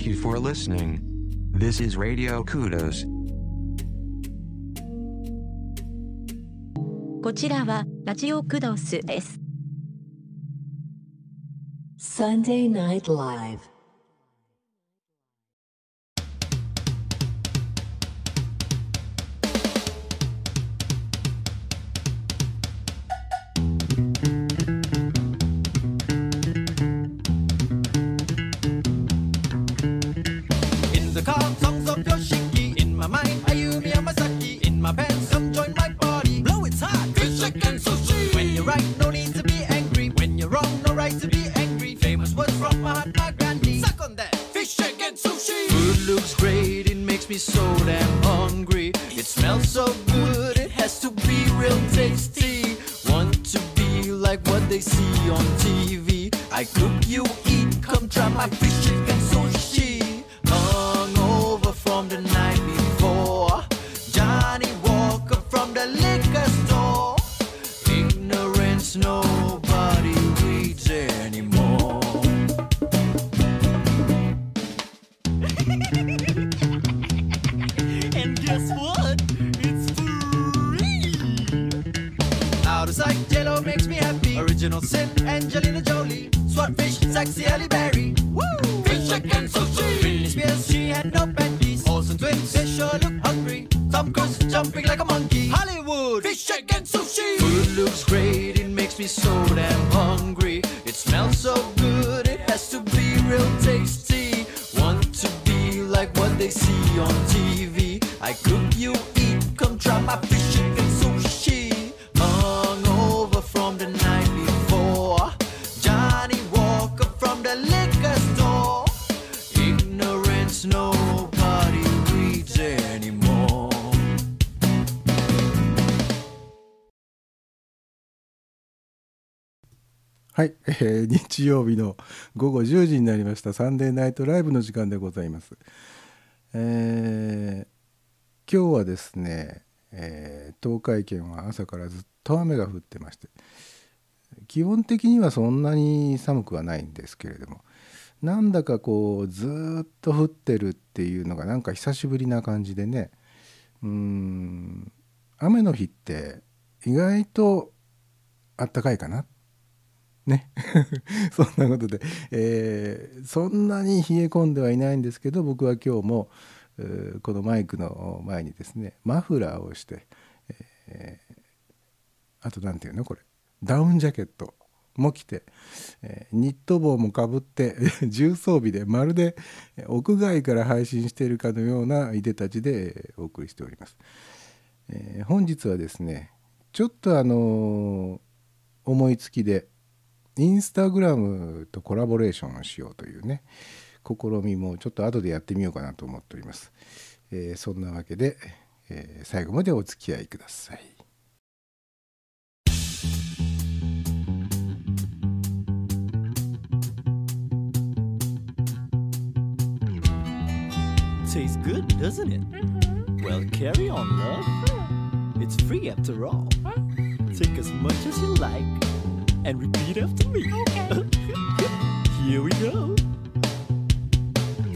Thank you for listening. This is Radio Kudos. こちらはラジオクドスです。 Sunday Night Live. sexy Halle Berry. Woo! Fish chicken sushi. Britney Spears, she had no panties. Olsen twins, they sure look hungry. Tom Cruise jumping like a monkey. Hollywood, fish chicken sushi. Food looks great, it makes me so damn hungry. It smells so good, it has to be real tasty. Want to be like what they see on TV. I cook, you eat, come try my fish はい、えー日曜日の午後10時になりましたサンデーナイトライブの時間でございます。えー今日はですね、えー東海圏は朝からずっと雨が降ってまして基本的にはそんなに寒くはないんですけれどもなんだかこうずっと降ってるっていうのがなんか久しぶりな感じでねうん雨の日って意外とあったかいかなね。そんなことで、えーそんなに冷え込んではいないんですけど僕は今日もこのマイクの前にですねマフラーをして、えーあと何ていうの？これ。ダウンジャケットも着て、えーニット帽もかぶって 重装備でまるで屋外から配信しているかのようないでたちでお送りしております。えー本日はですねちょっとあの思いつきでインスタグラムとコラボレーションをしようというね試みもちょっと後でやってみようかなと思っております、えーそんなわけで、えー最後までお付き合いください Tastes good, doesn't it? Well, carry on, love. It's free after all. Take as much as you like and repeat after me. Here we go.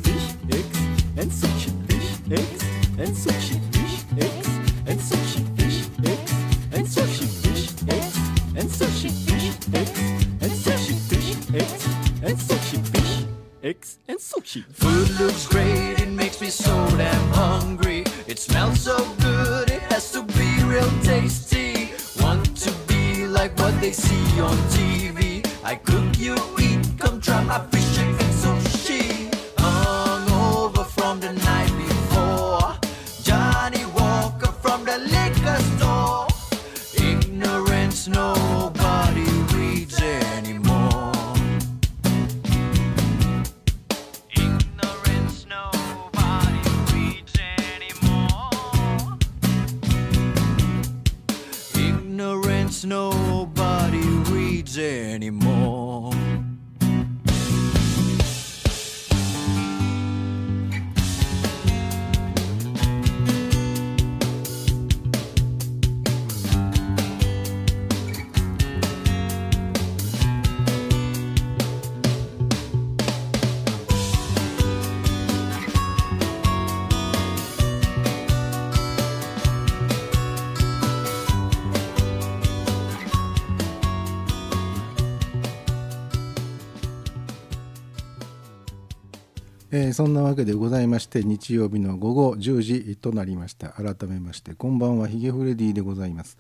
Fish, eggs, and sushi. Fish, eggs, and sushi. Fish, eggs, and sushi. Fish, eggs, and sushi. Fish, eggs, and sushi. Fish, eggs, and sushi. Fish, eggs, and sushi. Fish, eggs, and sushi. Food looks えーそんなわけでございまして日曜日の午後10時となりました。改めましてこんばんはヒゲフレディでございます、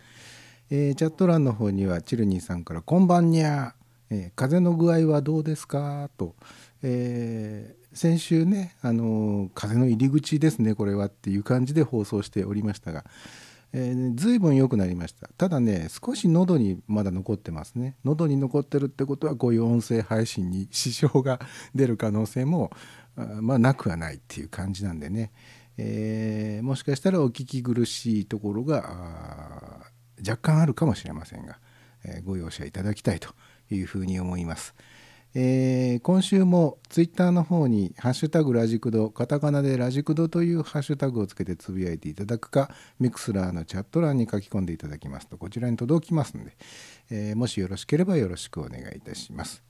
えーチャット欄の方にはチルニーさんから「こんばんにゃー、えー風の具合はどうですか?」と、えー先週ね、あのー風の入り口ですねこれはっていう感じで放送しておりましたが、えー、随分良くなりました。ただね少し喉にまだ残ってますね。喉に残ってるってことはこういう音声配信に支障が出る可能性もまあなくはないっていう感じなんでね、えーもしかしたらお聞き苦しいところが若干あるかもしれませんが、えーご容赦いただきたいというふうに思います。えー今週もツイッターの方に「ハッシュタグラジクド」カタカナでラジクドというハッシュタグをつけてつぶやいていただくかミクスラーのチャット欄に書き込んでいただきますとこちらに届きますので、えーもしよろしければよろしくお願いいたします。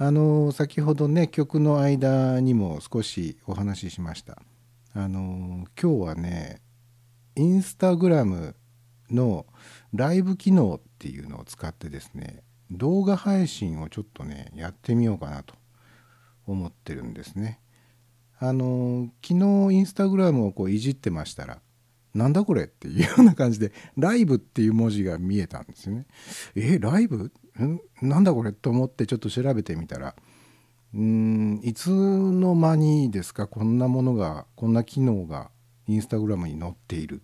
あの先ほどね曲の間にも少しお話ししました。あの今日はねインスタグラムのライブ機能っていうのを使ってですね動画配信をちょっとねやってみようかなと思ってるんですね。あの昨日インスタグラムをこういじってましたらなんだこれっていうような感じでライブっていう文字が見えたんですよね。えライブ？んなんだこれと思ってちょっと調べてみたらうんいつの間にですかこんなものがこんな機能がインスタグラムに載っている、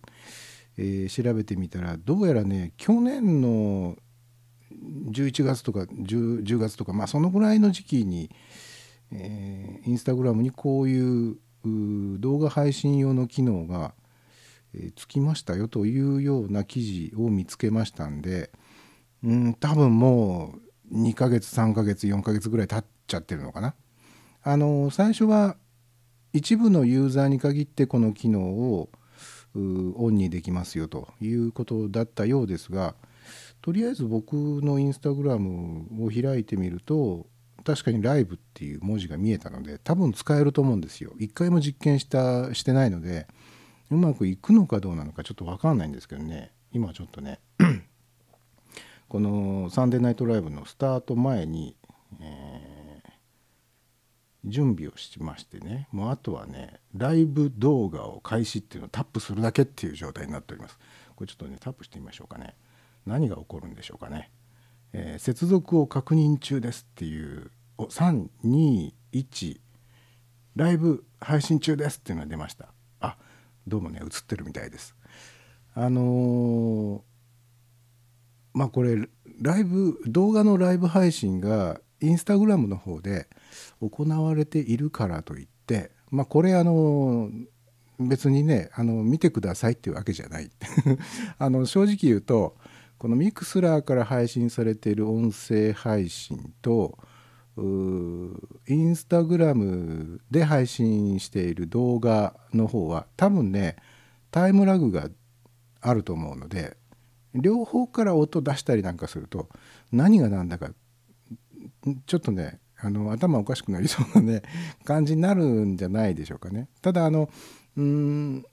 えー調べてみたらどうやらね去年の11月とか 10, 10月とかまあそのぐらいの時期に、えーインスタグラムにこういう動画配信用の機能が、えーつきましたよというような記事を見つけましたんでうん多分もう2ヶ月3ヶ月4ヶ月ぐらい経っちゃってるのかな。あの最初は一部のユーザーに限ってこの機能をオンにできますよということだったようですがとりあえず僕のインスタグラムを開いてみると確かにライブっていう文字が見えたので多分使えると思うんですよ。一回も実験したしてないのでうまくいくのかどうなのかちょっと分かんないんですけどね今ちょっとねこの「サンデーナイトライブ」のスタート前に、えー準備をしましてねもうあとはねライブ動画を開始っていうのをタップするだけっていう状態になっております。これちょっとねタップしてみましょうかね。何が起こるんでしょうかね、えー接続を確認中ですっていう321ライブ配信中ですっていうのが出ました。あどうもね映ってるみたいです。あのーまあこれライブ動画のライブ配信がインスタグラムの方で行われているからといってまあこれあの別にねあの見てくださいっていうわけじゃない。あの正直言うとこのミクスラーから配信されている音声配信とインスタグラムで配信している動画の方は多分ねタイムラグがあると思うので両方から音出したりなんかすると何が何だかちょっとねあの頭おかしくなりそうなね感じになるんじゃないでしょうかね。ただあのうーん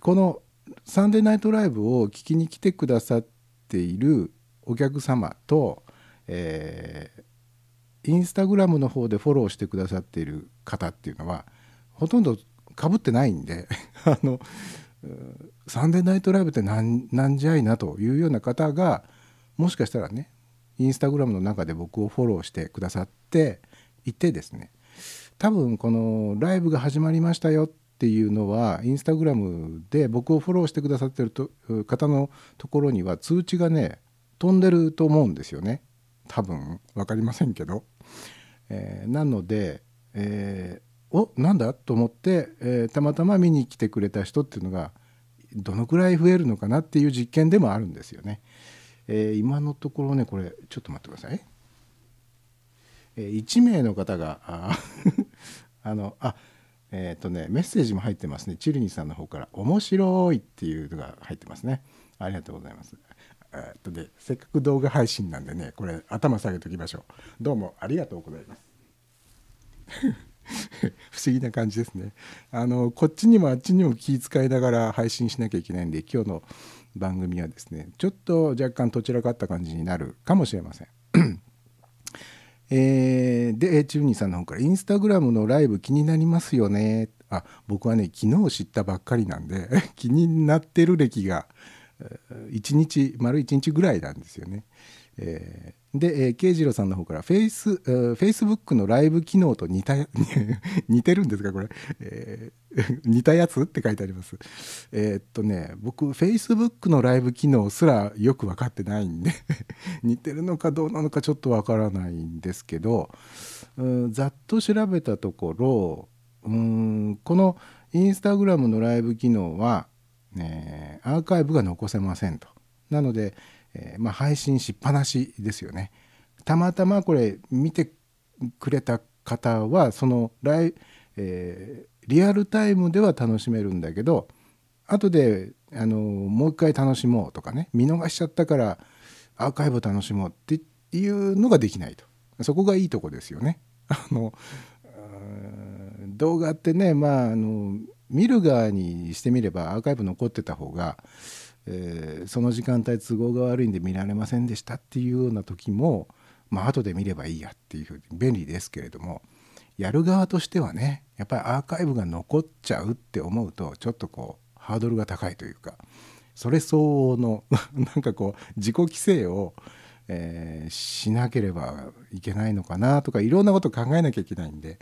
この「サンデーナイトライブ」を聞きに来てくださっているお客様と、えーインスタグラムの方でフォローしてくださっている方っていうのはほとんどかぶってないんで あのサンデーナイトライブってなんなんじゃいなというような方がもしかしたらねインスタグラムの中で僕をフォローしてくださっていてですね多分このライブが始まりましたよっていうのはインスタグラムで僕をフォローしてくださってる方のところには通知がね飛んでると思うんですよね。多分分かりませんけど、えーなので、えーおなんだ？と思って、えーたまたま見に来てくれた人っていうのがどのくらい増えるのかなっていう実験でもあるんですよね。えー今のところねこれちょっと待ってください。えー1名の方があ あのあえっ、とねメッセージも入ってますね。チルニさんの方から「面白い」っていうのが入ってますね。ありがとうございます。えっとねせっかく動画配信なんでねこれ頭下げときましょう。どうもありがとうございます。不思議な感じですね。あのこっちにもあっちにも気遣いながら配信しなきゃいけないんで今日の番組はですねちょっと若干どちらかった感じになるかもしれません。えーでチューニーさんの方から「インスタグラムのライブ気になりますよね」あ僕はね昨日知ったばっかりなんで 気になってる歴が1日丸1日ぐらいなんですよね。えーで、えー、慶次郎さんの方からフェイス、えー、フェイスブックのライブ機能と似た 似てるんですかこれ、えー 似たやつって書いてあります。えーっとね僕フェイスブックのライブ機能すらよく分かってないんで 似てるのかどうなのかちょっと分からないんですけどうんざっと調べたところうんこのインスタグラムのライブ機能は、ね、アーカイブが残せませんと。なのでえーまあ、配信しっぱなしですよね。たまたまこれ見てくれた方はそのライ、えーリアルタイムでは楽しめるんだけど後であのもう一回楽しもうとかね見逃しちゃったからアーカイブ楽しもうっていうのができないとそこがいいとこですよね。あの動画ってねまああの見る側にしてみればアーカイブ残ってた方がえーその時間帯都合が悪いんで見られませんでしたっていうような時もまあ後で見ればいいやっていうふうに便利ですけれどもやる側としてはねやっぱりアーカイブが残っちゃうって思うとちょっとこうハードルが高いというかそれ相応の なんかこう自己規制を、えーしなければいけないのかなとかいろんなこと考えなきゃいけないんで、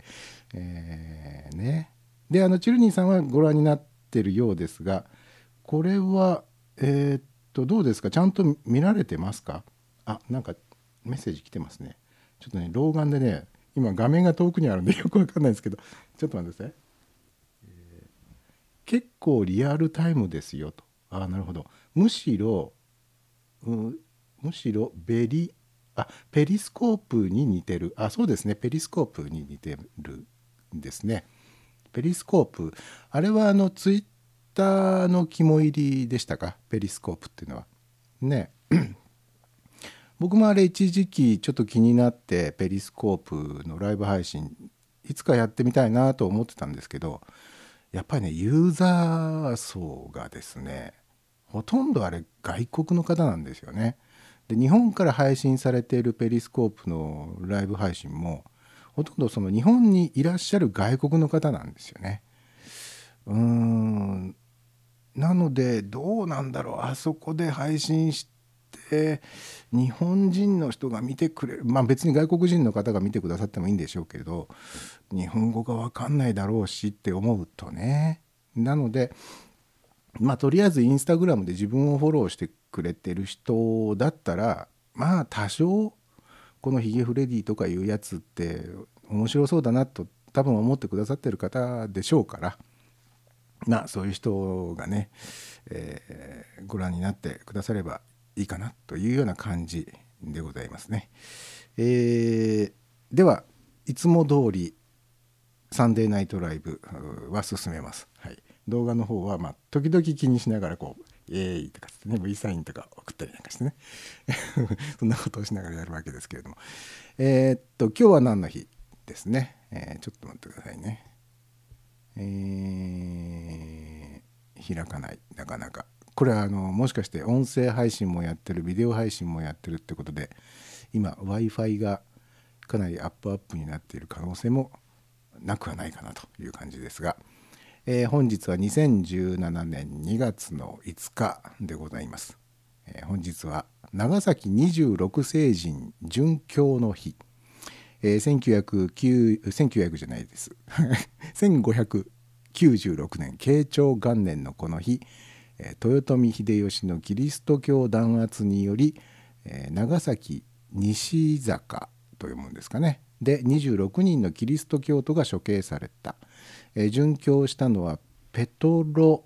えーね。であのチルニーさんはご覧になってるようですがこれはえーっとどうですか？ちゃんと見られてますか？あなんかメッセージ来てますね。ちょっとね老眼でね今画面が遠くにあるんでよくわかんないですけど。ちょっと待ってください、えー結構リアルタイムですよと。あなるほど。むしろうんむしろベリあペリスコープに似てる。あそうですね。ペリスコープに似てるんですね。ペリスコープ。あれはあのツイッタの肝入りでしたか？ペリスコープっていうのはね 僕もあれ一時期ちょっと気になってペリスコープのライブ配信いつかやってみたいなと思ってたんですけどやっぱりねユーザー層がですねほとんどあれ外国の方なんですよね。で日本から配信されているペリスコープのライブ配信もほとんどその日本にいらっしゃる外国の方なんですよね。うーんなのでどうなんだろうあそこで配信して日本人の人が見てくれるまあ別に外国人の方が見てくださってもいいんでしょうけど日本語が分かんないだろうしって思うとね。なのでまあとりあえずインスタグラムで自分をフォローしてくれてる人だったらまあ多少このヒゲフレディとかいうやつって面白そうだなと多分思ってくださってる方でしょうから。まあそういう人がね、えーご覧になってくださればいいかなというような感じでございますね。えーではいつも通りサンデーナイトライブは進めます。はい、動画の方はまあ時々気にしながらこう「イエーイ!」とかってね V サインとか送ったりなんかしてね そんなことをしながらやるわけですけれどもえーっと今日は何の日ですね、えーちょっと待ってくださいねえー開かないなかなか。これはあのもしかして音声配信もやってるビデオ配信もやってるってことで今 w i f i がかなりアップアップになっている可能性もなくはないかなという感じですが、えー本日は2017年2月の5日でございます、えー本日は長崎26聖人殉教の日、えー1909 1900じゃないです。1596年慶長元年のこの日、えー豊臣秀吉のキリスト教弾圧により、えー長崎西坂と読むんですかね。で26人のキリスト教徒が処刑された、えー殉教したのはペトロ・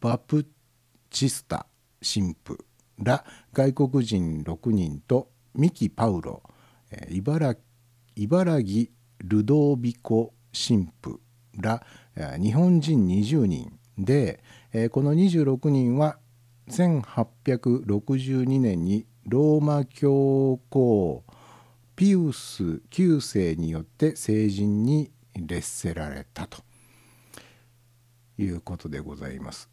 バプチスタ神父ら外国人6人とミキ・パウロ、えー茨茨城ルドービコ神父ら日本人20人で、この26人は1862年にローマ教皇ピウス9世によって成人に列せられたということでございます。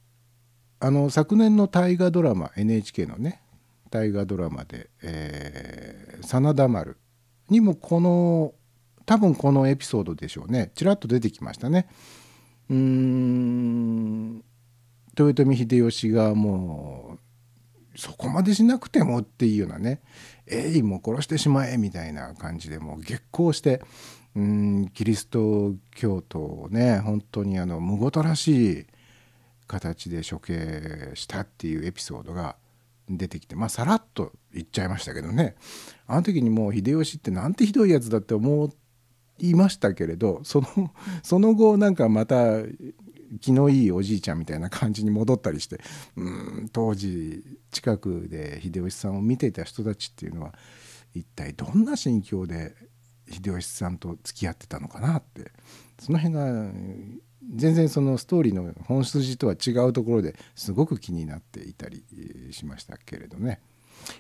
あの昨年の大河ドラマ NHK のね大河ドラマで、えー真田丸にもこの多分このエピソードでしょうね。ちらっと出てきましたね。うーん。豊臣秀吉がもうそこまでしなくてもっていうようなね「えいもう殺してしまえ」みたいな感じでもう激高してうんキリスト教徒をね本当にあのむごとらしい形で処刑したっていうエピソードが出てきてまあさらっと言っちゃいましたけどね。あの時にもう秀吉ってなんてひどいやつだって思いましたけれどそのその後なんかまた気のいいおじいちゃんみたいな感じに戻ったりしてうん当時近くで秀吉さんを見ていた人たちっていうのは一体どんな心境で秀吉さんと付き合ってたのかなってその辺が全然そのストーリーの本筋とは違うところですごく気になっていたりしましたけれどね、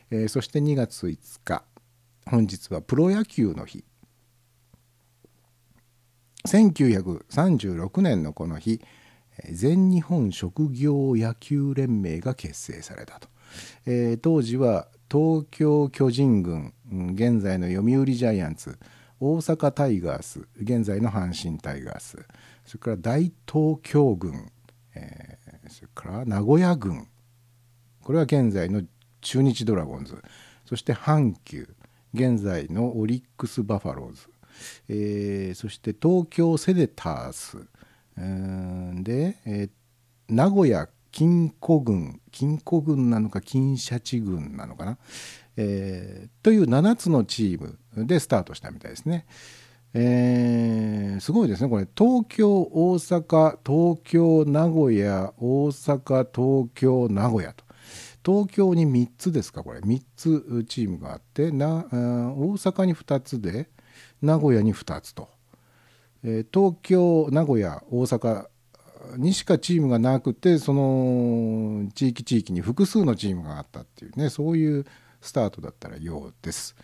えー、そして2月5日本日はプロ野球の日。1936年のこの日全日本職業野球連盟が結成されたと、えー、当時は東京巨人軍現在の読売ジャイアンツ大阪タイガース現在の阪神タイガース。それから大東京軍、えー、それから名古屋軍。これは現在の中日ドラゴンズ。そして阪急現在のオリックス・バファローズ、えー、そして東京セデタース、で、えー、名古屋金庫軍。金庫軍なのか金シャチ軍なのかな、えー、という7つのチームでスタートしたみたいですね。えー、すごいですね。これ東京大阪東京名古屋大阪東京名古屋と。東京に3つですかこれ。3つチームがあってな大阪に2つで名古屋に2つと、えー、東京名古屋大阪にしかチームがなくてその地域地域に複数のチームがあったっていうねそういうスタートだったらようです。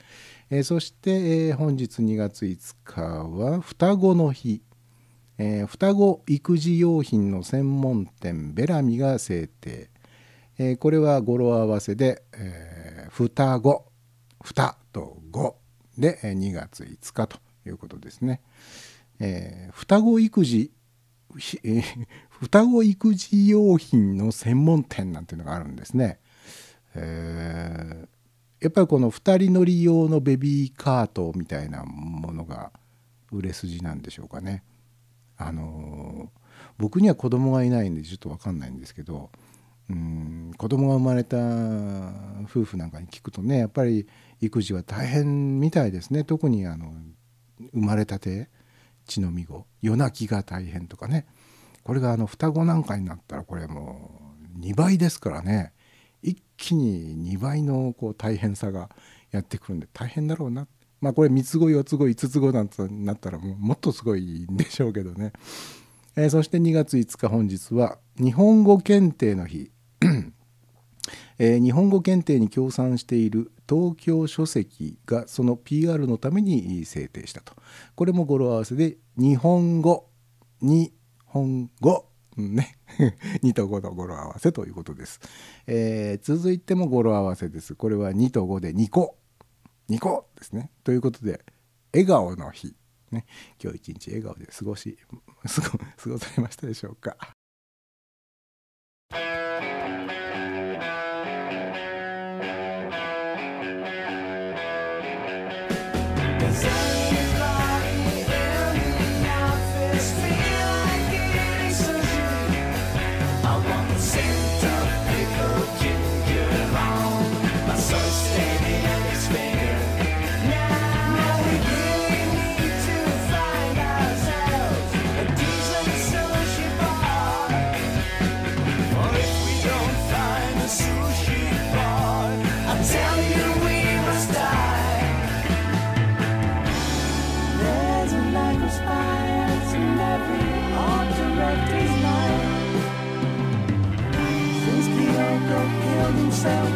えー、そして、えー、本日2月5日は双子の日、えー、双子育児用品の専門店ベラミが制定、えー、これは語呂合わせで、えー、双子双と5で2月5日ということですね、えー、双子育児、双子育児用品の専門店なんていうのがあるんですね、えー、やっぱりこの2人乗り用のベビーカートみたいなものが売れ筋なんでしょうかね。あの僕には子供がいないんでちょっと分かんないんですけどうん子供が生まれた夫婦なんかに聞くとねやっぱり育児は大変みたいですね。特にあの生まれたて血のみ子夜泣きが大変とかね。これがあの双子なんかになったらこれもう2倍ですからね。気に2倍のこう大変さがやってくるんで大変だろうな。まあこれ3つ子4つ子5つ子なんてなったらもうもっとすごいんでしょうけどね、えー、そして2月5日本日は日本語検定の日。えー、日本語検定に協賛している東京書籍がその PR のために制定したと。これも語呂合わせで日本語日本語。ね。2と5の語呂合わせということです、えー、続いても語呂合わせです。これは2と5で2個。2個ですね。ということで笑顔の日。ね。今日一日笑顔で過ごし 過ごされましたでしょうか。myself.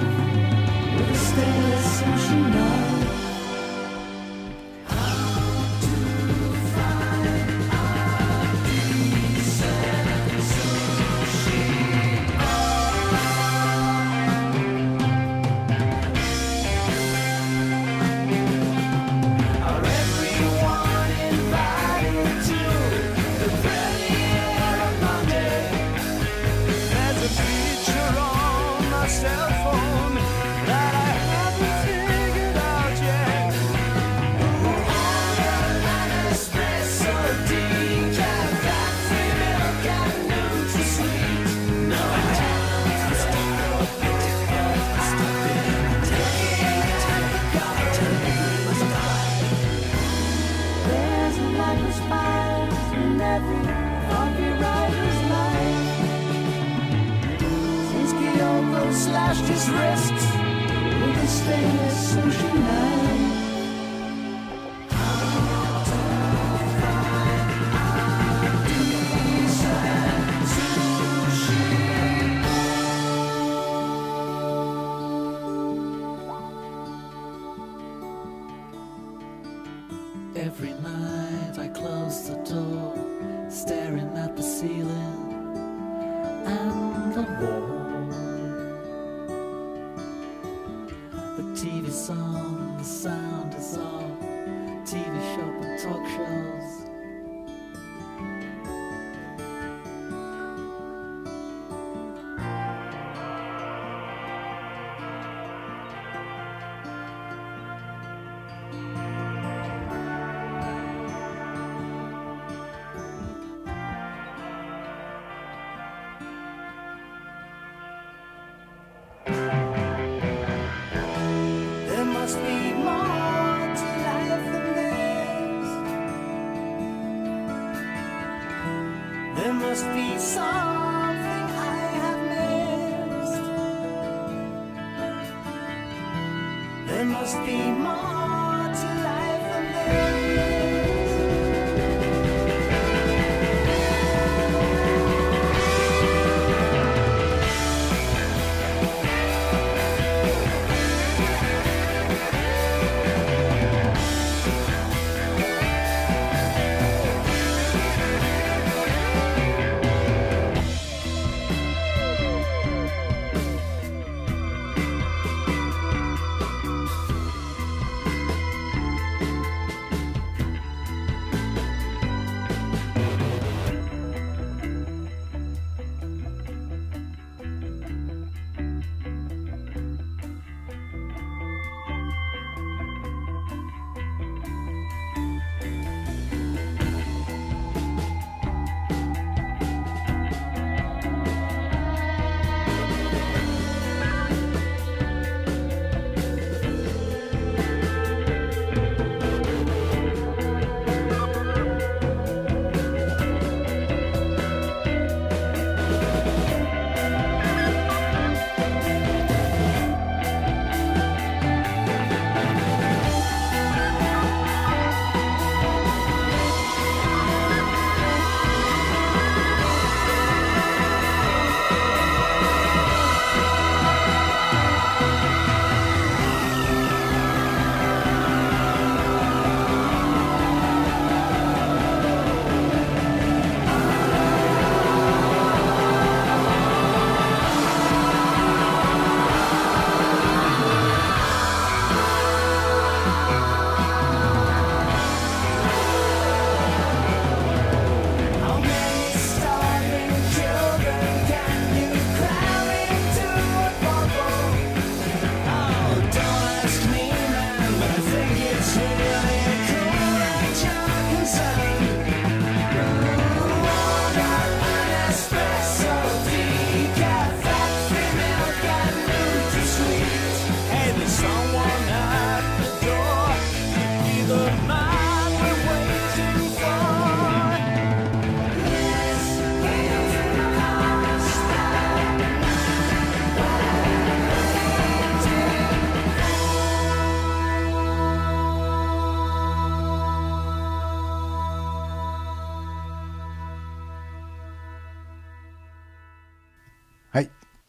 lastimar.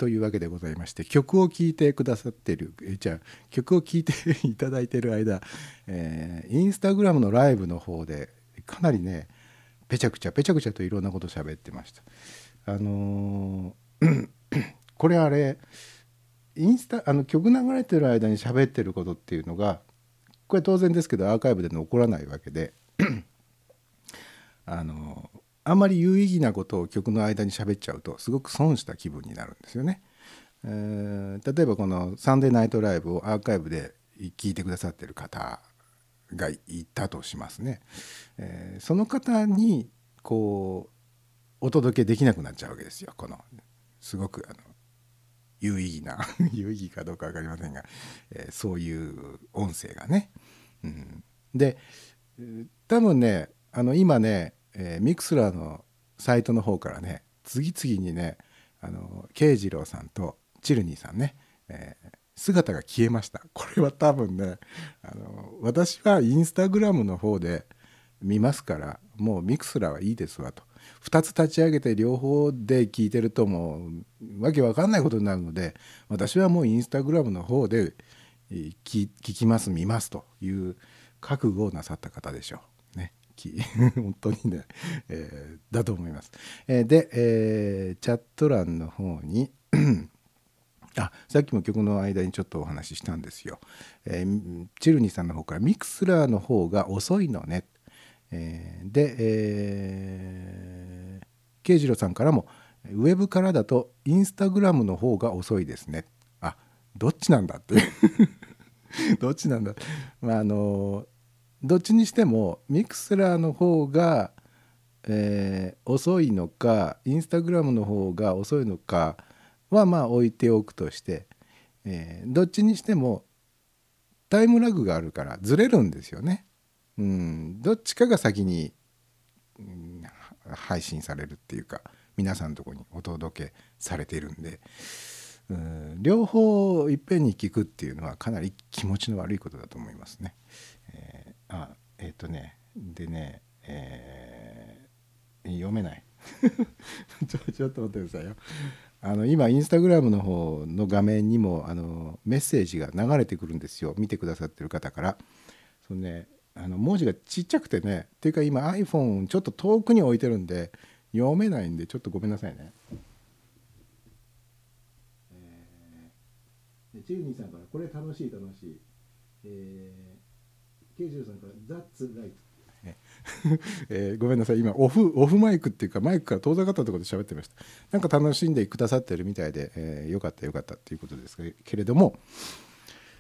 というわけでございまして曲を聴いてくださってるえじゃあ曲を聴いていただいてる間、えーインスタグラムのライブの方でかなりねぺちゃくちゃぺちゃくちゃといろんなこと喋ってました。あのー これあれインスタあの曲流れてる間に喋ってることっていうのがこれ当然ですけどアーカイブで残らないわけで あのあんまり有意義なことを曲の間に喋っちゃうとすごく損した気分になるんですよね。えー例えばこの「サンデーナイトライブ」をアーカイブで聞いてくださってる方がいたとしますね、えーその方にこうお届けできなくなっちゃうわけですよこのすごくあの有意義な 有意義かどうか分かりませんが、えーそういう音声がね。うん、でえー多分ねあの今ね、えーミクスラーのサイトの方からね次々にねあの慶次郎さんとチルニーさんね、えー姿が消えましたこれは多分ねあの私はインスタグラムの方で見ますからもうミクスラーはいいですわと2つ立ち上げて両方で聞いてるともうわけわかんないことになるので私はもうインスタグラムの方で聞聞きます見ますという覚悟をなさった方でしょう。き 本当にね、えーだと思います。えーで、えーチャット欄の方に あさっきも曲の間にちょっとお話ししたんですよ。えーチルニーさんの方からミクスラーの方が遅いのね。えーで、えー、慶次郎さんからもウェブからだとインスタグラムの方が遅いですね。あどっちなんだっていう どっちなんだまああのどっちにしてもミクスラーの方が、えー遅いのかインスタグラムの方が遅いのかはまあ置いておくとして、えーどっちにしてもタイムラグがあるからずれるんですよね。うん、どっちかが先に、うん配信されるっていうか皆さんのとこにお届けされているんで、うん、両方いっぺんに聞くっていうのはかなり気持ちの悪いことだと思いますね。えーあえっ、とねでね、えー読めない ちょちょっと待ってくださいよ。あの今インスタグラムの方の画面にもあのメッセージが流れてくるんですよ見てくださってる方から。そのねあの文字がちっちゃくてねっていうか今 iPhone ちょっと遠くに置いてるんで読めないんでちょっとごめんなさいね。えー、チルニーさんからこれ楽しい楽しい。えー、ケイジュさんから。That's right えーごめんなさい。今オフオフマイクっていうかマイクから遠ざかったところで喋ってました。なんか楽しんでくださってるみたいで、えーよかったよかったっていうことですけれども。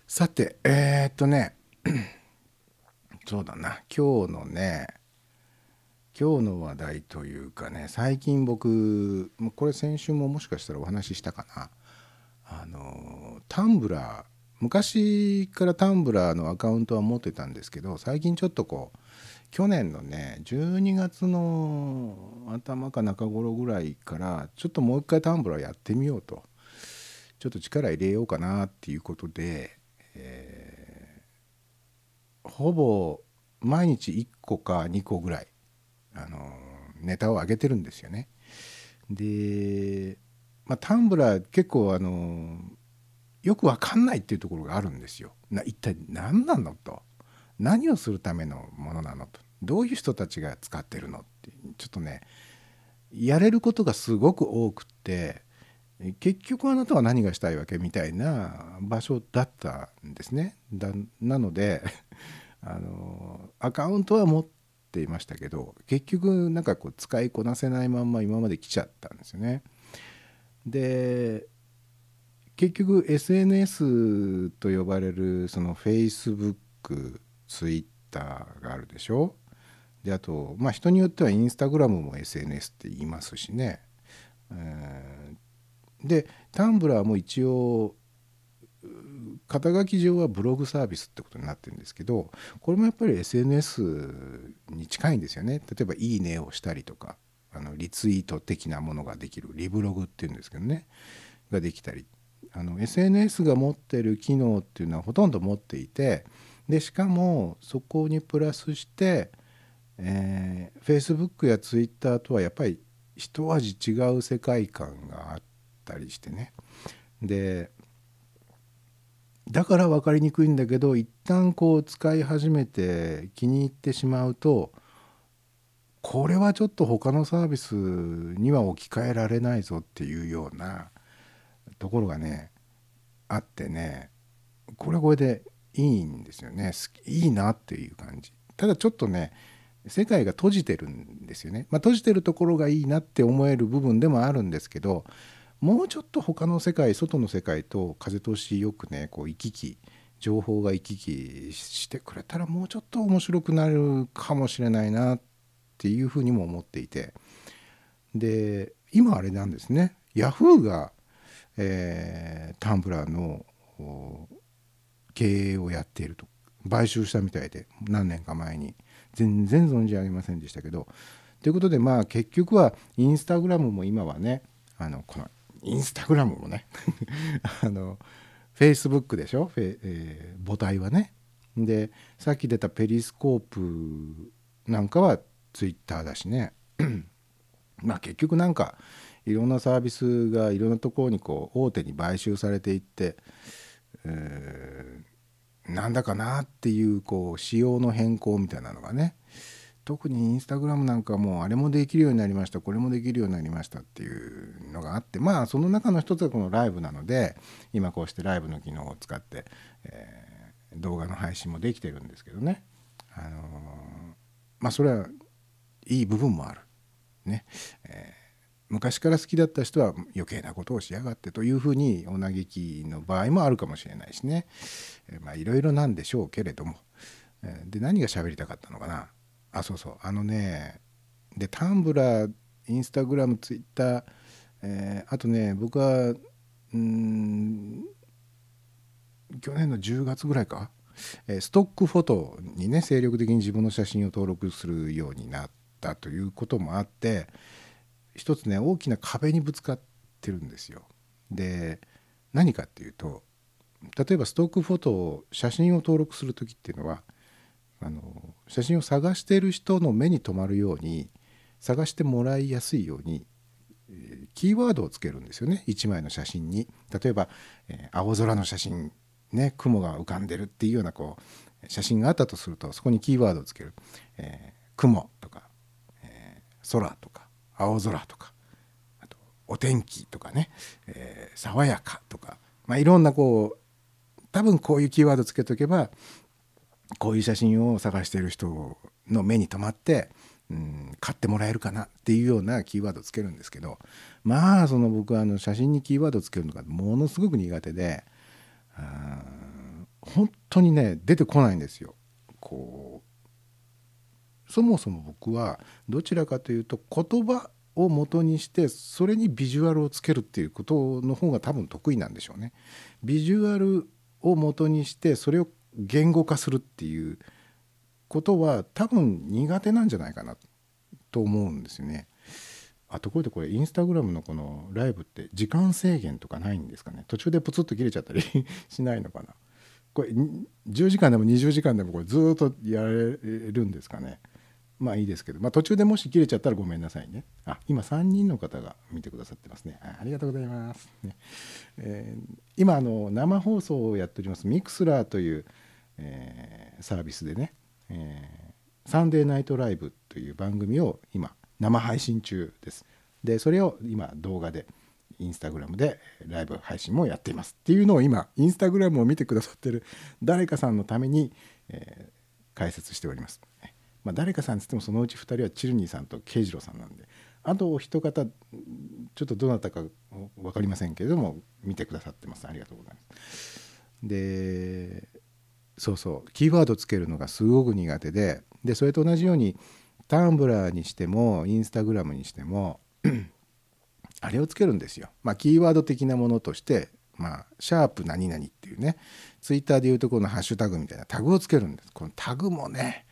さてえーっとね。そうだな。今日のね今日の話題というかね最近僕これ先週ももしかしたらお話ししたかな。あのタンブラー昔からタンブラーのアカウントは持ってたんですけど最近ちょっとこう去年のね12月の頭か中頃ぐらいからちょっともう一回タンブラーやってみようとちょっと力入れようかなっていうことで、えーほぼ毎日1個か2個ぐらい、あのネタを上げてるんですよね。で、まあ、タンブラー結構あのよくわかんないっていうところがあるんですよ。な一体何なのと何をするためのものなのとどういう人たちが使ってるのってちょっとねやれることがすごく多くって結局あなたは何がしたいわけみたいな場所だったんですね。だなので あのアカウントは持っていましたけど結局なんかこう使いこなせないまんま今まで来ちゃったんですよね。で結局 SNS と呼ばれるその Facebook、Twitter があるでしょ？であとまあ人によっては Instagram も SNS って言いますしね。えーでタンブラーも一応肩書き上はブログサービスってことになってるんですけどこれもやっぱり SNS に近いんですよね。例えば「いいね」をしたりとかあのリツイート的なものができるリブログっていうんですけどね。ができたり。あの SNS が持ってる機能っていうのはほとんど持っていてでしかもそこにプラスして、えー、Facebook や Twitter とはやっぱり一味違う世界観があったりしてね。でだから分かりにくいんだけど一旦こう使い始めて気に入ってしまうとこれはちょっと他のサービスには置き換えられないぞっていうようなところがねあってねこれはこれでいいんですよね。いいなっていう感じ。ただちょっとね世界が閉じてるんですよね、まあ、閉じてるところがいいなって思える部分でもあるんですけどもうちょっと他の世界外の世界と風通しよくねこう行き来情報が行き来してくれたらもうちょっと面白くなるかもしれないなっていうふうにも思っていて。で今あれなんですね。ヤフーが、えー、タンブラーの経営をやっていると。買収したみたいで何年か前に。全然存じ上げませんでしたけど。ということでまあ結局はインスタグラムも今はねあのこのインスタグラムもね あのフェイスブックでしょ？フェ、えー、母体はね。でさっき出たペリスコープなんかはツイッターだしね。まあ結局なんかいろんなサービスがいろんなところにこう大手に買収されていって、えー、なんだかなっていうこう仕様の変更みたいなのがね特にインスタグラムなんかもあれもできるようになりましたこれもできるようになりましたっていうのがあってまあその中の一つがこのライブなので今こうしてライブの機能を使って、えー、動画の配信もできてるんですけどね、あのー、まあそれはいい部分もある。ねえー昔から好きだった人は余計なことをしやがってというふうにお嘆きの場合もあるかもしれないしね、いろいろなんでしょうけれども、で何が喋りたかったのかな？あそうそう。あのねでタンブラーインスタグラムツイッター、えー、あとね僕はうん去年の10月ぐらいか、えー、ストックフォトにね精力的に自分の写真を登録するようになったということもあって一つね大きな壁にぶつかってるんですよ。で何かっていうと例えばストックフォトを写真を登録する時っていうのはあの写真を探してる人の目に留まるように探してもらいやすいようにキーワードをつけるんですよね。1枚の写真に。例えば、え、青空の写真ね雲が浮かんでるっていうようなこう写真があったとするとそこにキーワードをつける、えー、雲とか、えー、空とか青空とかあとお天気とかね、え爽やかとか、まあ、いろんなこう多分こういうキーワードつけとけばこういう写真を探している人の目に留まって、うん、買ってもらえるかなっていうようなキーワードつけるんですけどまあその僕はあの写真にキーワードつけるのがものすごく苦手で本当にね出てこないんですよ。こうそもそも僕はどちらかというと言葉を元にしてそれにビジュアルをつけるっていうことの方が多分得意なんでしょうね。ビジュアルを元にしてそれを言語化するっていうことは多分苦手なんじゃないかなと思うんですよね。あところでこれインスタグラムのこのライブって時間制限とかないんですかね途中でプツッと切れちゃったり しないのかなこれ10時間でも20時間でもこれずっとやれるんですかねまあいいですけど、まあ、途中でもし切れちゃったらごめんなさいね。あ今3人の方が見てくださってますね。ありがとうございます。ねえー、今あの生放送をやっております Mixlr という、えー、サービスでね、えー、 Sunday Night Live という番組を今生配信中です。でそれを今動画でインスタグラムでライブ配信もやっていますっていうのを今インスタグラムを見てくださってる誰かさんのために、えー、解説しております。まあ、誰かさんつってもそのうち2人はチルニーさんと慶次郎さんなんであとお一方ちょっとどなたか分かりませんけれども見てくださってますありがとうございます。でそうそうキーワードつけるのがすごく苦手ででそれと同じようにタンブラーにしてもインスタグラムにしても あれをつけるんですよ。まあキーワード的なものとしてまあシャープ何々っていうねツイッターでいうとこのハッシュタグみたいなタグをつけるんです。このタグもね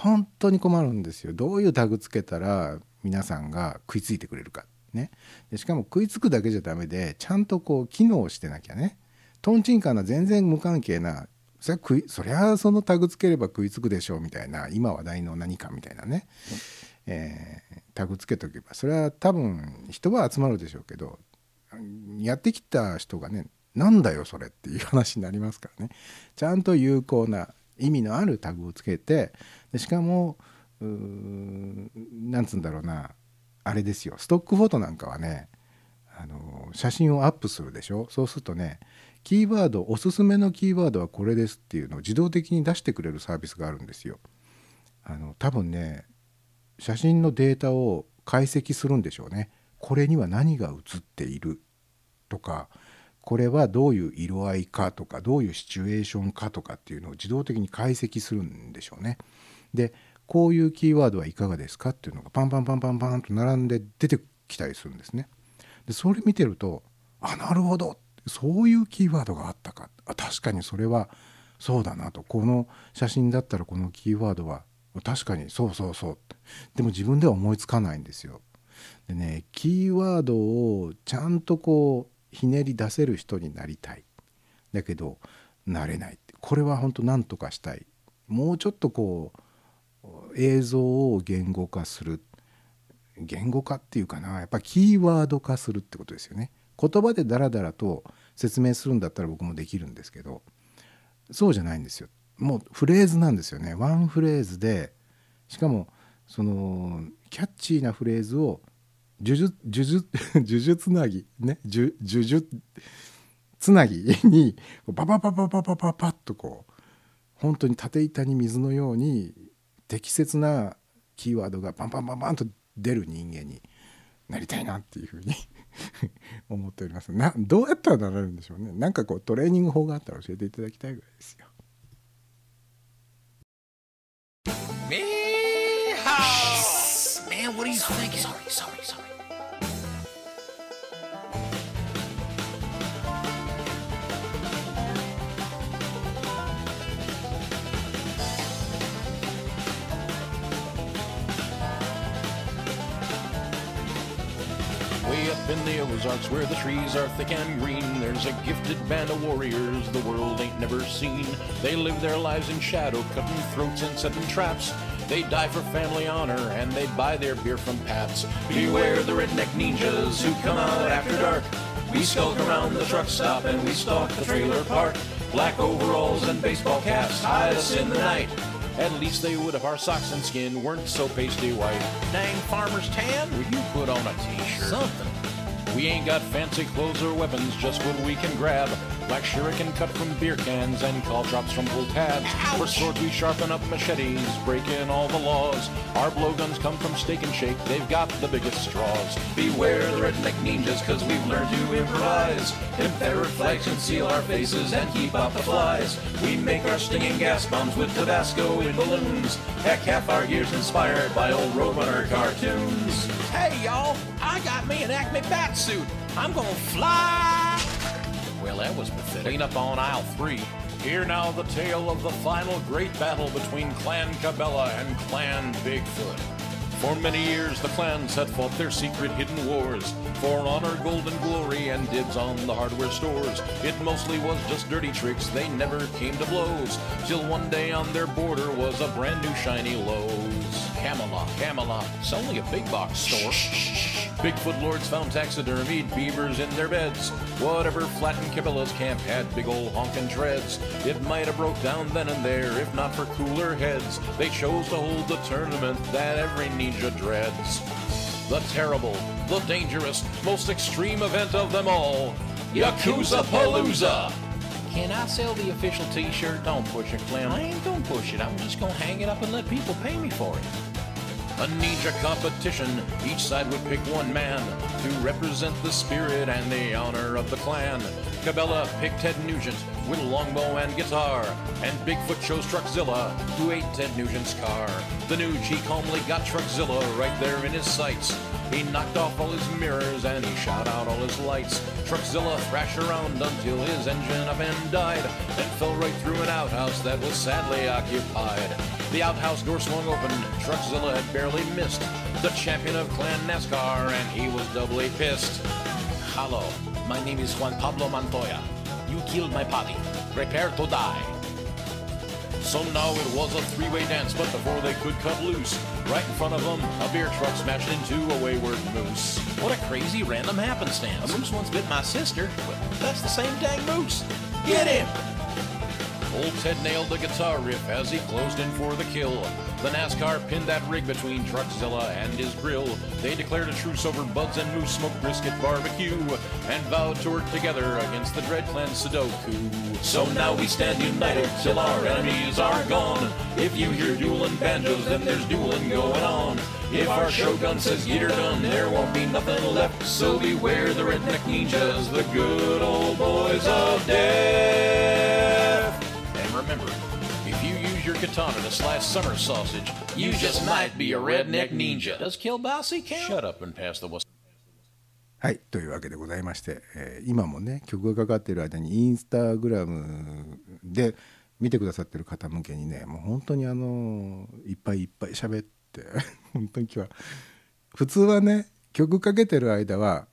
本当に困るんですよ。どういうタグつけたら皆さんが食いついてくれるか。ね。でしかも食いつくだけじゃダメでちゃんとこう機能してなきゃね。とんちんかな全然無関係なそりゃそりゃそのタグつければ食いつくでしょうみたいな今話題の何かみたいなね、えー、タグつけとけば。それは多分人は集まるでしょうけどやってきた人がねなんだよそれっていう話になりますからね。ちゃんと有効な意味のあるタグをつけてでしかもなんつうんだろうなあれですよストックフォトなんかはねあの写真をアップするでしょ？そうするとねキーワードおすすめのキーワードはこれですっていうのを自動的に出してくれるサービスがあるんですよ。あの多分ね写真のデータを解析するんでしょうね。これには何が写っているとかこれはどういう色合いかとかどういうシチュエーションかとかっていうのを自動的に解析するんでしょうね。でこういうキーワードはいかがですかっていうのがパンパンパンパンパンと並んで出てきたりするんですね。でそれ見てるとあなるほどそういうキーワードがあったかあ確かにそれはそうだなとこの写真だったらこのキーワードは確かにそうそうそうでも自分では思いつかないんですよ。でねキーワードをちゃんとこうひねり出せる人になりたい。だけどなれない。これは本当何とかしたい。もうちょっとこう映像を言語化する。言語化っていうかな。やっぱキーワード化するってことですよね。言葉でダラダラと説明するんだったら僕もできるんですけどそうじゃないんですよ。もうフレーズなんですよね。ワンフレーズでしかもそのキャッチーなフレーズを呪術呪術呪術つなぎね呪呪術つなぎにパパパパパパパパッとこう本当に縦板に水のように適切なキーワードがパンパンパンパンと出る人間になりたいなっていうふうに思っておりますなどうやったらなれるんでしょうねなんかこうトレーニング法があったら教えていただきたいぐらいですよ Man, what are you thinking? Sorry, sorry, sorry. Up in the Ozarks where the trees are thick and green, there's a gifted band of warriors the world ain't never seen. They live their lives in shadow, cutting throats and setting traps. They die for family honor and they buy their beer from Pats. Beware the redneck ninjas who come out after dark. We skulk around the truck stop and we stalk the trailer park. Black overalls and baseball caps hide us in the night. At least they would if our socks and skin weren't so pasty white. Dang farmer's tan, would you put on a t-shirt? Something. We ain't got fancy clothes or weapons, just what we can grab. Black shuriken cut from beer cans and call drops from pull tabs. For swords we sharpen up machetes, breaking all the laws. Our blowguns come from steak and shake, they've got the biggest straws. Beware the redneck ninjas, cause we've learned to improvise. Confederate flags conceal our faces and keep out the flies. We make our stinging gas bombs with Tabasco in balloons. Heck, half our gear's inspired by old Roadrunner cartoons. Hey y'all, I got me an Acme bat suit. I'm gonna fly. Well, that was pathetic. Clean up on aisle three. Hear now the tale of the final great battle between Clan Cabela and Clan Bigfoot. For many years, the clans had fought their secret hidden wars for honor, gold, and glory, and dibs on the hardware stores. It mostly was just dirty tricks, they never came to blows. Till one day on their border was a brand new shiny Lowe's. Camelot, Camelot, it's only a big box store. Bigfoot lords found taxidermied beavers in their beds. Whatever flattened Cabela's camp had big ol' honkin' treads. It might have broke down then and there if not for cooler heads. They chose to hold the tournament that every ninja dreads. The terrible, the dangerous, most extreme event of them all. Yakuza Palooza! Can I sell the official t-shirt? Don't push it, Clem. I ain't gonna push it. I'm just gonna hang it up and let people pay me for it. A ninja competition, each side would pick one man to represent the spirit and the honor of the clan. Cabela picked Ted Nugent with a longbow and guitar, and Bigfoot chose Truckzilla, who ate Ted Nugent's car. The Nuge, he calmly got Truckzilla right there in his sights. He knocked off all his mirrors and he shot out all his lights. Truckzilla thrashed around until his engine up and died, then fell right through an outhouse that was sadly occupied. The outhouse door swung open, Truckzilla had barely missed the champion of Clan NASCAR, and he was doubly pissed. Hello, my name is Juan Pablo Montoya. You killed my party. Prepare to die. So now it was a three-way dance, but before they could cut loose, right in front of them, a beer truck smashed into a wayward moose. What a crazy random happenstance. A moose once bit my sister, but that's the same dang moose. Get him! Old Ted nailed the guitar riff as he closed in for the kill. The NASCAR pinned that rig between Truckzilla and his grill. They declared a truce over buds and moose smoked brisket barbecue and vowed to work together against the Dread Clan Sudoku. So now we stand united till our enemies are gone. If you hear dueling banjos, then there's dueling going on. If our shogun says get her done, there won't be nothing left. So beware the redneck ninjas, the good old boys of death. Remember, if you use your katana to slice summer sausage, you just might be a redneck ninja. Does kielbasa count? Shut up and pass the was. はいというわけでございまして、えー今もね曲がかかってる間にインスタグラムで見てくださってる方向けにねもう本当にあのいっぱいいっぱい喋って本当に今日は普通はね曲かけてる間は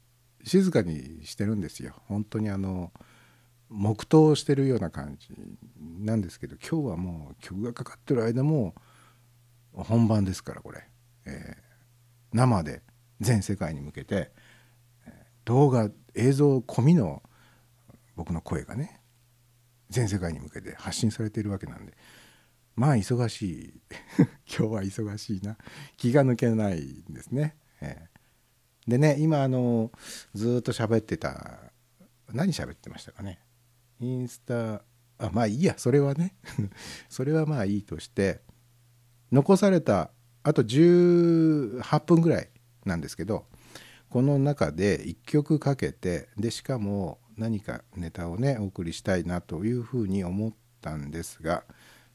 静かにしてるんですよ本当にあの黙祷してるような感じなんですけど今日はもう曲がかかってる間も本番ですからこれ、えー生で全世界に向けて動画映像込みの僕の声がね全世界に向けて発信されているわけなんでまあ忙しい。今日は忙しいな。気が抜けないんですね。ええでね今あのずっと喋ってた何喋ってましたかね？インスタあまあいいやそれはね。それはまあいいとして残されたあと18分ぐらいなんですけどこの中で1曲かけてでしかも何かネタをねお送りしたいなというふうに思ったんですが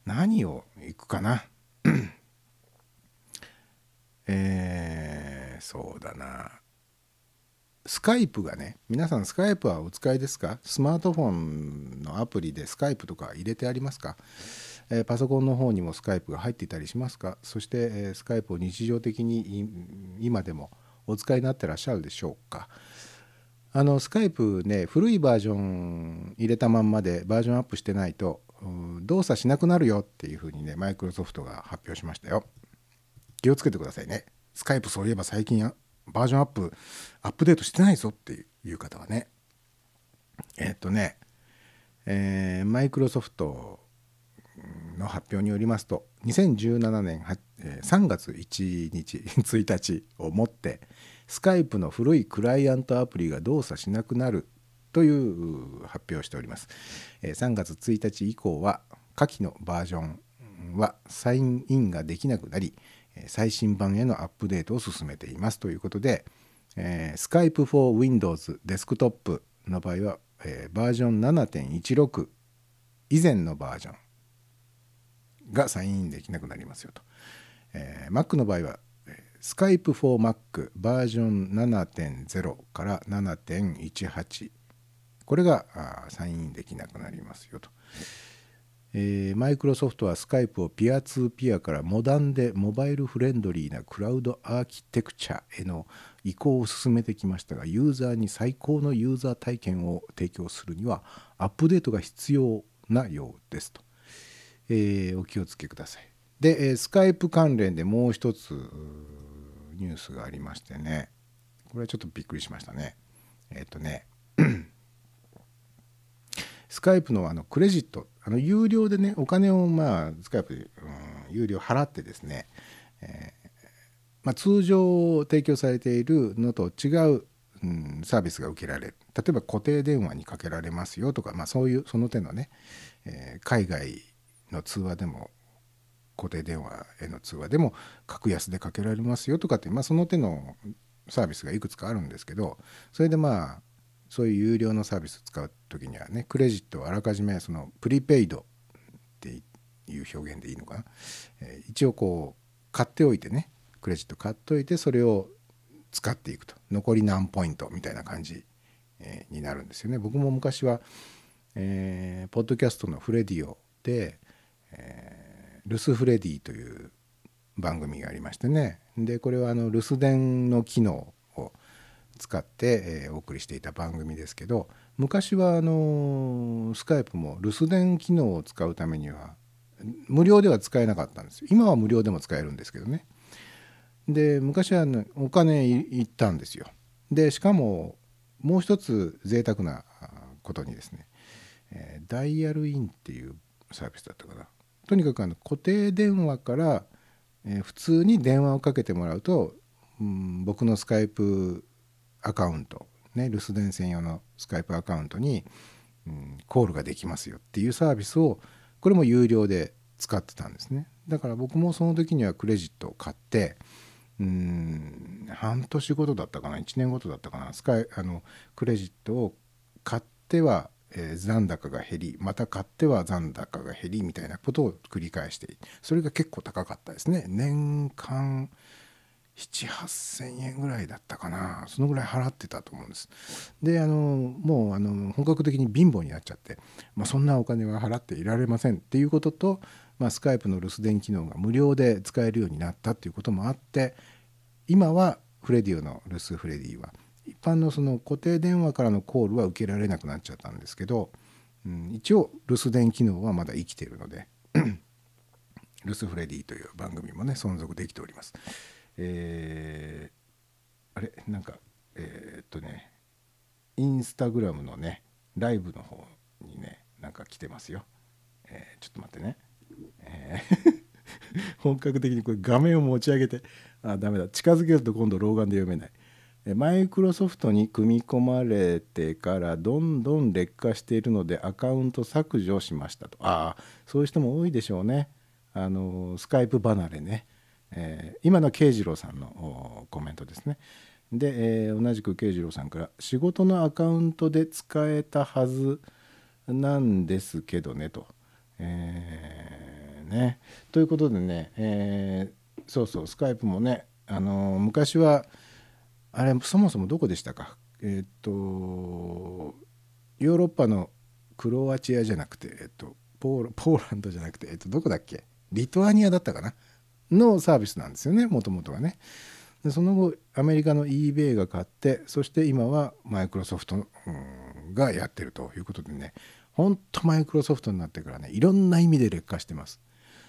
何をいくかな？えー、そうだな。スカイプがね皆さんスカイプはお使いですか？スマートフォンのアプリでスカイプとか入れてありますか、えーパソコンの方にもスカイプが入っていたりしますか？そして、えースカイプを日常的に今でもお使いになってらっしゃるでしょうか？あのスカイプね古いバージョン入れたまんまでバージョンアップしてないと動作しなくなるよっていうふうにねマイクロソフトが発表しましたよ。気をつけてくださいね。スカイプそういえば最近バージョンアップアップデートしてないぞっていう方はねえっとねえマイクロソフトの発表によりますと2017年3月1日1日をもってスカイプの古いクライアントアプリが動作しなくなるという発表をしております。3月1日以降は下記のバージョンはサインインができなくなり最新版へのアップデートを進めていますということで、えー、Skype for Windows デスクトップの場合は、えーバージョン7.16以前のバージョンがサインインできなくなりますよと。えー Mac の場合は、Skype for Mac バージョン7.0から7.18これがサインインできなくなりますよと。えーマイクロソフトはスカイプをピアツーピアからモダンでモバイルフレンドリーなクラウドアーキテクチャへの移行を進めてきましたがユーザーに最高のユーザー体験を提供するにはアップデートが必要なようですと、えーお気をつけください。で、えースカイプ関連でもう一つニュースがありましてね。これはちょっとびっくりしましたね。えっ、とね。スカイプのあのクレジットあの有料でねお金をまあスカイプで、うん、有料払ってですね、えーまあ、通常提供されているのと違う、うん、サービスが受けられる。例えば固定電話にかけられますよとか、まあ、そういうその手のね、えー海外の通話でも固定電話への通話でも格安でかけられますよとかって、まあ、その手のサービスがいくつかあるんですけどそれでまあそういう有料のサービスを使う時にはねクレジットをあらかじめそのプリペイドっていう表現でいいのかな、えー一応こう買っておいてねクレジット買っておいてそれを使っていくと。残り何ポイントみたいな感じ、えーになるんですよね。僕も昔は、えーポッドキャストのフレディオで、えールスフレディという番組がありましてね。でこれはあの留守電の機能使って、えーお送りしていた番組ですけど昔はあのスカイプも留守電機能を使うためには無料では使えなかったんですよ。今は無料でも使えるんですけどね。で昔は、ね、お金いったんですよ。でしかももう一つ贅沢なことにですね、えーダイヤルインっていうサービスだったかな。とにかくあの固定電話から、えー普通に電話をかけてもらうと、うん、僕のスカイプアカウント、ね、留守電専用のスカイプアカウントに、うん、コールができますよっていうサービスをこれも有料で使ってたんですね。だから僕もその時にはクレジットを買ってうん半年ごとだったかな1年ごとだったかなスカイあのクレジットを買っては、えー残高が減りまた買っては残高が減りみたいなことを繰り返してそれが結構高かったですね。年間7,8,000円ぐらいだったかなそのぐらい払ってたと思うんですであのもうあの本格的に貧乏になっちゃって、まあ、そんなお金は払っていられませんっていうことと、まあ、スカイプの留守電機能が無料で使えるようになったっていうこともあって今はフレディオの留守フレディは一般のその固定電話からのコールは受けられなくなっちゃったんですけど、うん、一応留守電機能はまだ生きているので 留守フレディという番組もね存続できております。えーあれなんかえーっとねインスタグラムのねライブの方にねなんか来てますよ。えーちょっと待ってね。えー 本格的にこれ画面を持ち上げてあダメだ近づけると今度老眼で読めない。マイクロソフトに組み込まれてからどんどん劣化しているのでアカウント削除しましたとああそういう人も多いでしょうねあのスカイプ離れね、えー今の慶次郎さんのコメントですね。で、えー同じく慶次郎さんから仕事のアカウントで使えたはずなんですけどねと、えーね。ということでね、えそうそうスカイプもねあの昔はあれそもそもどこでしたか？えっとヨーロッパのクロアチアじゃなくて、えっと、ポーポーランドじゃなくて、えっと、どこだっけ？リトアニアだったかな？のサービスなんですよねもともとはね。でその後アメリカの eBay が買ってそして今はマイクロソフトがやってるということでねほんとマイクロソフトになってからねいろんな意味で劣化してます。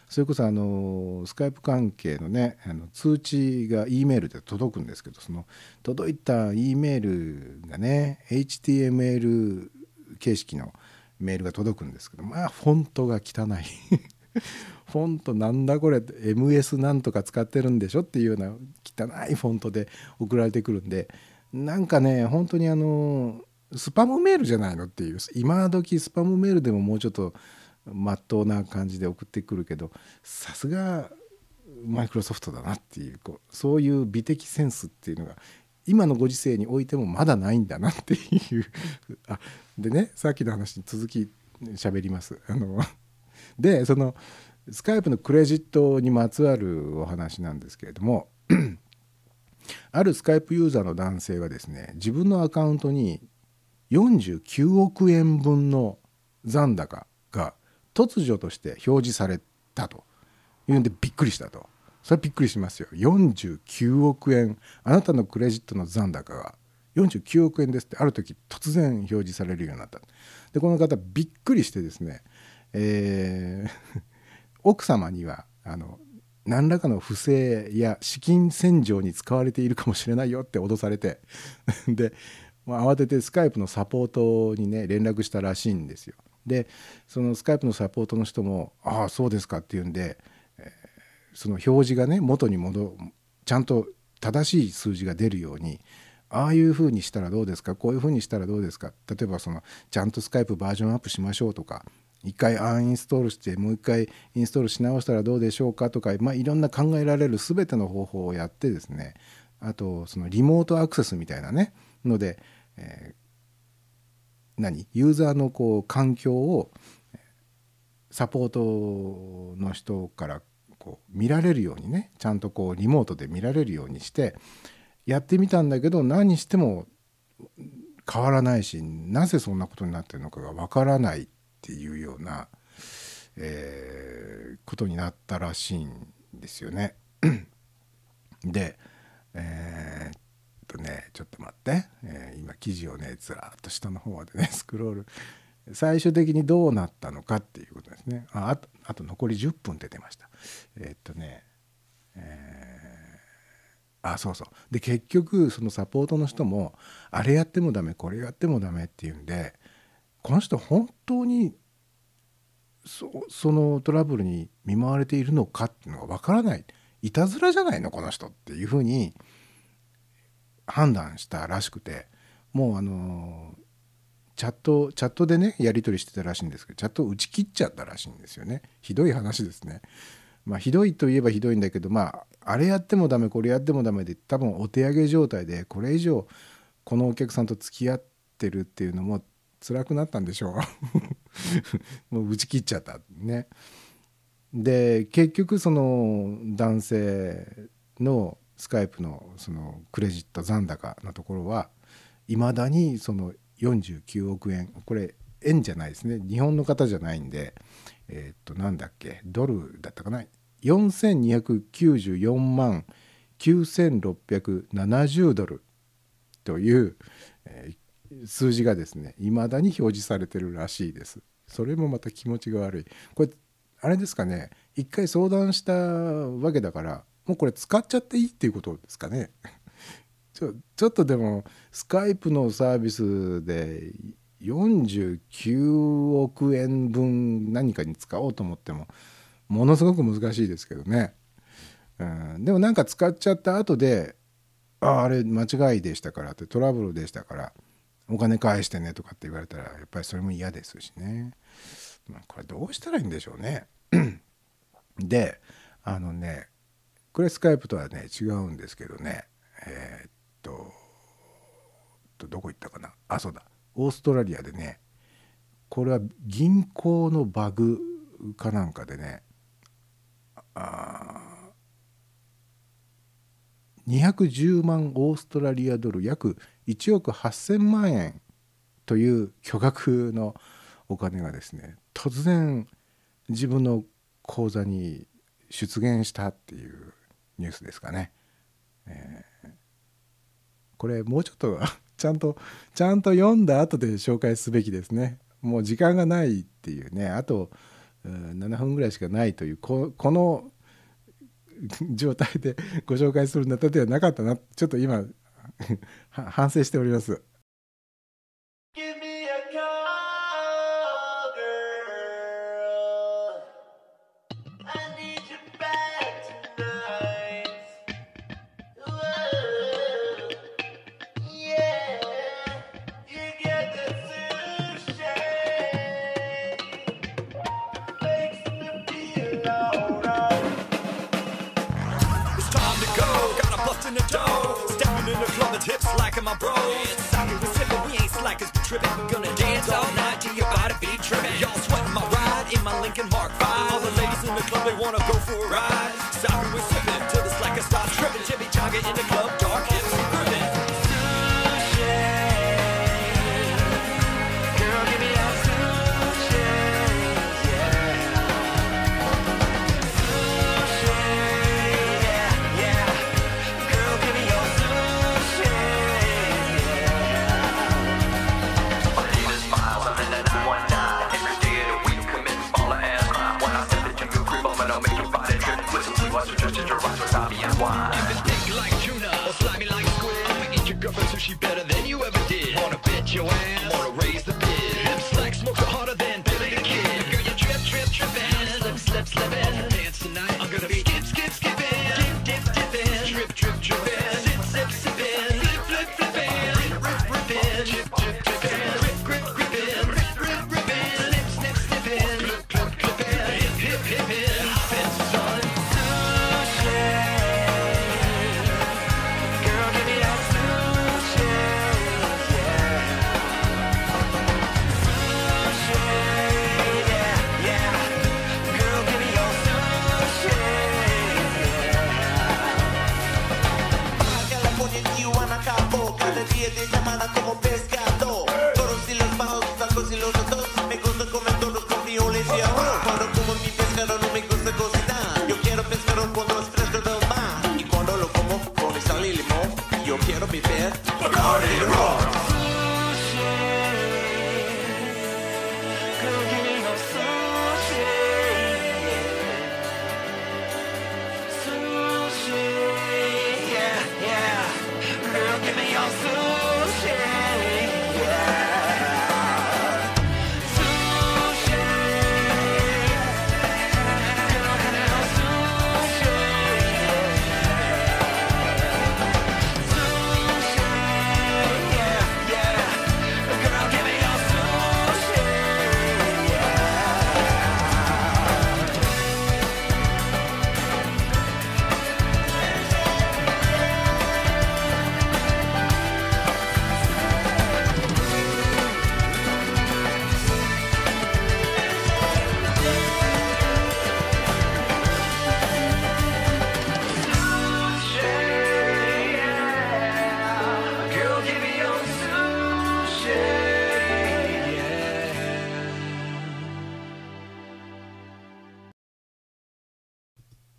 それこそあのスカイプ関係のねあの通知が E メールで届くんですけどその届いた E メールがね HTML 形式のメールが届くんですけどまあフォントが汚いフォントなんだこれ？MS なんとか使ってるんでしょ？っていうような汚いフォントで送られてくるんで。なんかね本当にあのスパムメールじゃないのっていう今時スパムメールでももうちょっとまっとうな感じで送ってくるけどさすがマイクロソフトだなっていうこうそういう美的センスっていうのが今のご時世においてもまだないんだなっていう。あでねさっきの話に続き喋ります。あのでそのスカイプのクレジットにまつわるお話なんですけれども あるスカイプユーザーの男性がですね自分のアカウントに49億円分の残高が突如として表示されたと。いうんでびっくりしたと。それはびっくりしますよ。49億円。あなたのクレジットの残高が49億円ですって。ある時突然表示されるようになった。でこの方びっくりしてですね、えー奥様にはあの何らかの不正や資金洗浄に使われているかもしれないよって脅されて で、まあ、慌ててスカイプのサポートにね連絡したらしいんですよ。でそのスカイプのサポートの人も「ああそうですか」っていうんで、えーその表示がね元に戻ちゃんと正しい数字が出るようにああいうふうにしたらどうですかこういうふうにしたらどうですか例えばそのちゃんとスカイプバージョンアップしましょうとか一回アンインストールしてもう一回インストールし直したらどうでしょうかとか、まあ、いろんな考えられる全ての方法をやってですねあとそのリモートアクセスみたいなねので、えー何？ユーザーのこう環境をサポートの人からこう見られるようにねちゃんとこうリモートで見られるようにしてやってみたんだけど何しても変わらないしなぜそんなことになってるのかがわからないっていうような、えーことになったらしいんですよね。でえーっとねちょっと待って、えー今記事をねずらっと下の方までね スクロール。最終的にどうなったのかっていうことですね。ああとあと残り10分って出ました。えーっとねえあそうそう。で結局そのサポートの人もあれやってもダメこれやってもダメっていうんでこの人本当にそのトラブルに見舞われているのかっていうのがわからない。いたずらじゃないのこの人っていうふうに判断したらしくて。もうあのチャットチャットでねやり取りしてたらしいんですけどチャット打ち切っちゃったらしいんですよね。ひどい話ですね。まあひどいといえばひどいんだけどまああれやってもダメこれやってもダメで多分お手上げ状態でこれ以上このお客さんと付き合ってるっていうのも辛くなったんでしょう。もう打ち切っちゃったね。で結局その男性のスカイプのそのクレジット残高のところはいまだにその49億円。これ円じゃないですね。日本の方じゃないんでえーっとなんだっけ。ドルだったかな。4294万9670ドルという、えー数字がですね未だに表示されてるらしいです。それもまた気持ちが悪い。これあれですかね。一回相談したわけだからもうこれ使っちゃっていいっていうことですかね。ちょちょっとでもスカイプのサービスで49億円分何かに使おうと思ってもものすごく難しいですけどね、うん、でもなんか使っちゃった後で「あああれ間違いでしたから」ってトラブルでしたからお金返してねとかって言われたらやっぱりそれも嫌ですしね、まあ、これどうしたらいいんでしょうね。であのねこれスカイプとはね違うんですけどね。えーっとどこ行ったかな。あそうだ。オーストラリアでねこれは銀行のバグかなんかでねあ210万オーストラリアドル約1億8,000万円という巨額のお金がですね突然自分の口座に出現したっていうニュースですかね。えーこれもうちょっとちゃんとちゃんと読んだ後で紹介すべきですね。もう時間がないっていうねあと7分ぐらいしかないというこの状態でご紹介するネタではなかったなちょっと今 反省しております。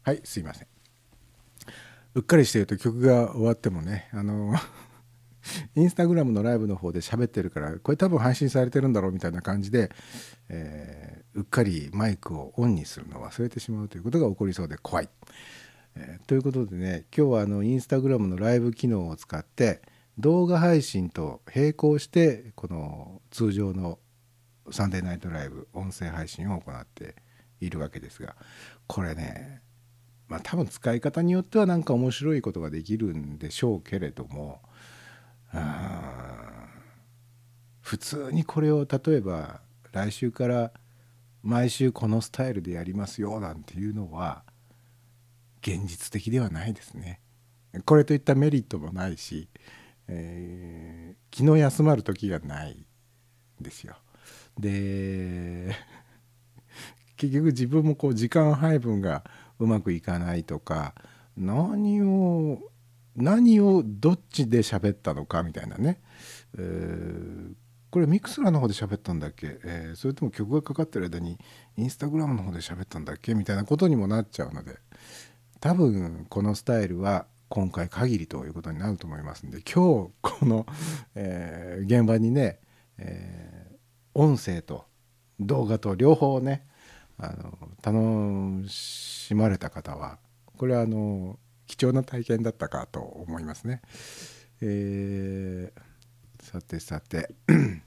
はいすいませんうっかりしてると曲が終わってもねあの インスタグラムのライブの方で喋ってるからこれ多分配信されてるんだろうみたいな感じで、えーうっかりマイクをオンにするのを忘れてしまうということが起こりそうで怖い。えーということでね今日はあのインスタグラムのライブ機能を使って動画配信と並行してこの通常のサンデーナイトライブ音声配信を行っているわけですがこれねまあ多分使い方によってはなんか面白いことができるんでしょうけれども普通にこれを例えば来週から毎週このスタイルでやりますよなんていうのは現実的ではないですね。これといったメリットもないし、えー気の休まる時がないですよ。で結局自分もこう時間配分がうまくいかないとか何を何をどっちで喋ったのかみたいなね、えーこれミクスラの方で喋ったんだっけ、えーそれとも曲がかかってる間にインスタグラムの方で喋ったんだっけ？みたいなことにもなっちゃうので多分このスタイルは今回限りということになると思いますんで今日この、えー現場にね、えー音声と動画と両方ねあの楽しまれた方はこれはあの貴重な体験だったかと思いますね。えーさてさて。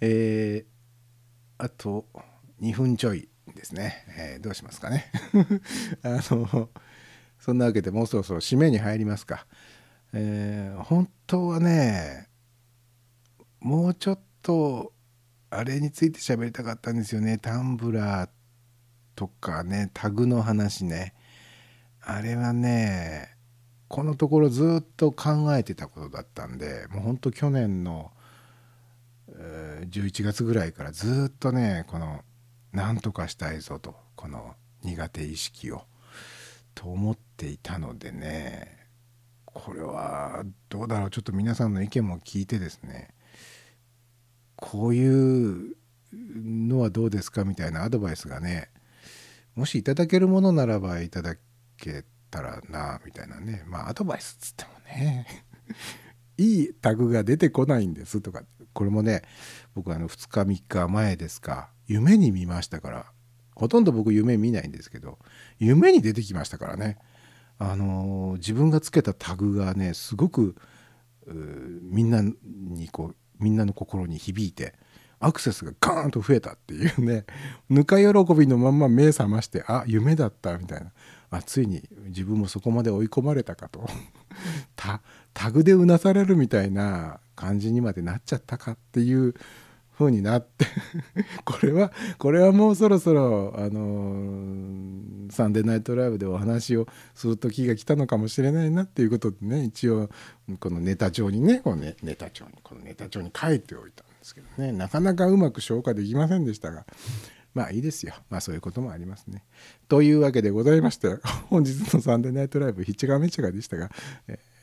えーあと2分ちょいですね、えーどうしますかね。あのそんなわけでもうそろそろ締めに入りますか、えー本当はねもうちょっとあれについて喋りたかったんですよね。タンブラーとかねタグの話ね。あれはねこのところずっと考えてたことだったんでもうほんと去年の、11月ぐらいからずっとねこのなんとかしたいぞとこの苦手意識をと思っていたのでねこれはどうだろう。ちょっと皆さんの意見も聞いてですねこういうのはどうですかみたいなアドバイスがねもしいただけるものならばいただけたらなみたいなね。まあアドバイスっつってもね いいタグが出てこないんですとか。これもね僕あの2日3日前ですか夢に見ましたから。ほとんど僕夢見ないんですけど夢に出てきましたからね。あのー自分がつけたタグがねすごくみんなにこうみんなの心に響いてアクセスがガーンと増えたっていうね。ぬか喜びのまんま目覚ましてあ夢だったみたいな。あついに自分もそこまで追い込まれたかと。タタグでうなされるみたいな感じにまでなっちゃったかっていう風になって これはこれはもうそろそろあのサンデーナイトライブでお話をする時が来たのかもしれないなっていうことでね一応このネタ帳にねこのねネタ帳にこのネタ帳に書いておいたんですけどねなかなかうまく消化できませんでしたがまあいいですよまあそういうこともありますね。というわけでございまして本日のサンデーナイトライブひっちがめちがでしたが、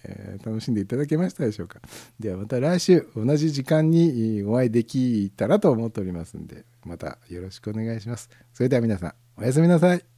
えー楽しんでいただけましたでしょうか。ではまた来週同じ時間にお会いできたらと思っておりますんでまたよろしくお願いします。それでは皆さんおやすみなさい。